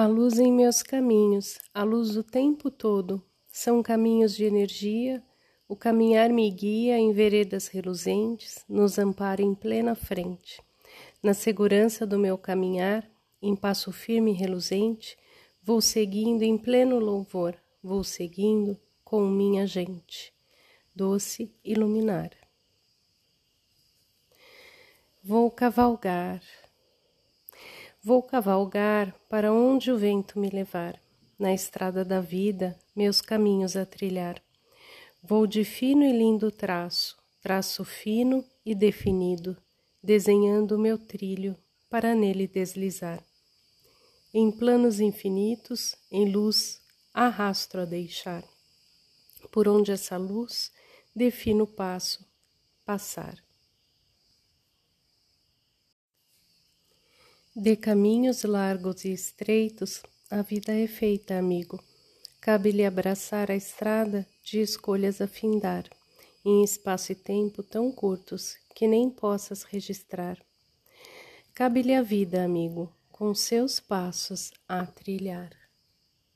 A luz em meus caminhos, a luz do tempo todo, são caminhos de energia, o caminhar me guia em veredas reluzentes, nos ampara em plena frente. Na segurança do meu caminhar, em passo firme e reluzente, vou seguindo em pleno louvor, vou seguindo com minha gente. Doce iluminar. Vou cavalgar, Vou cavalgar para onde o vento me levar, na estrada da vida, meus caminhos a trilhar. Vou de fino e lindo traço, traço fino e definido, desenhando o meu trilho para nele deslizar. Em planos infinitos, em luz, arrasto a deixar. Por onde essa luz defino o passo, passar. De caminhos largos e estreitos, a vida é feita, amigo. Cabe-lhe abraçar a estrada de escolhas a findar, em espaço e tempo tão curtos que nem possas registrar. Cabe-lhe a vida, amigo, com seus passos a trilhar.